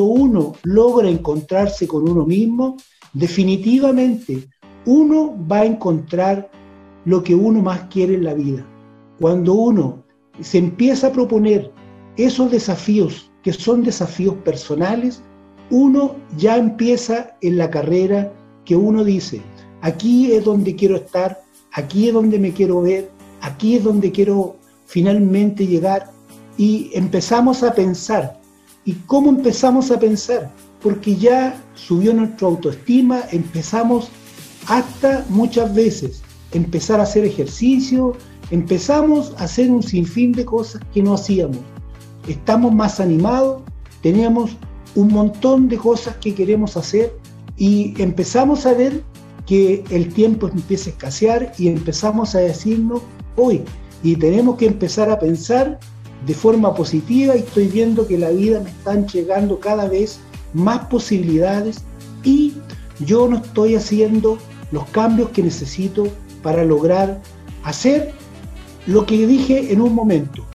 cuando uno logra encontrarse con uno mismo, definitivamente uno va a encontrar lo que uno más quiere en la vida. Cuando uno se empieza a proponer esos desafíos que son desafíos personales, uno ya empieza en la carrera que uno dice, aquí es donde quiero estar, aquí es donde me quiero ver, aquí es donde quiero finalmente llegar y empezamos a pensar. ¿Y cómo empezamos a pensar? Porque ya subió nuestra autoestima, empezamos hasta muchas veces empezar a hacer ejercicio, empezamos a hacer un sinfín de cosas que no hacíamos. Estamos más animados, tenemos un montón de cosas que queremos hacer y empezamos a ver que el tiempo empieza a escasear y empezamos a decirnos hoy y tenemos que empezar a pensar de forma positiva y estoy viendo que la vida me están llegando cada vez más posibilidades y yo no estoy haciendo los cambios que necesito para lograr hacer lo que dije en un momento,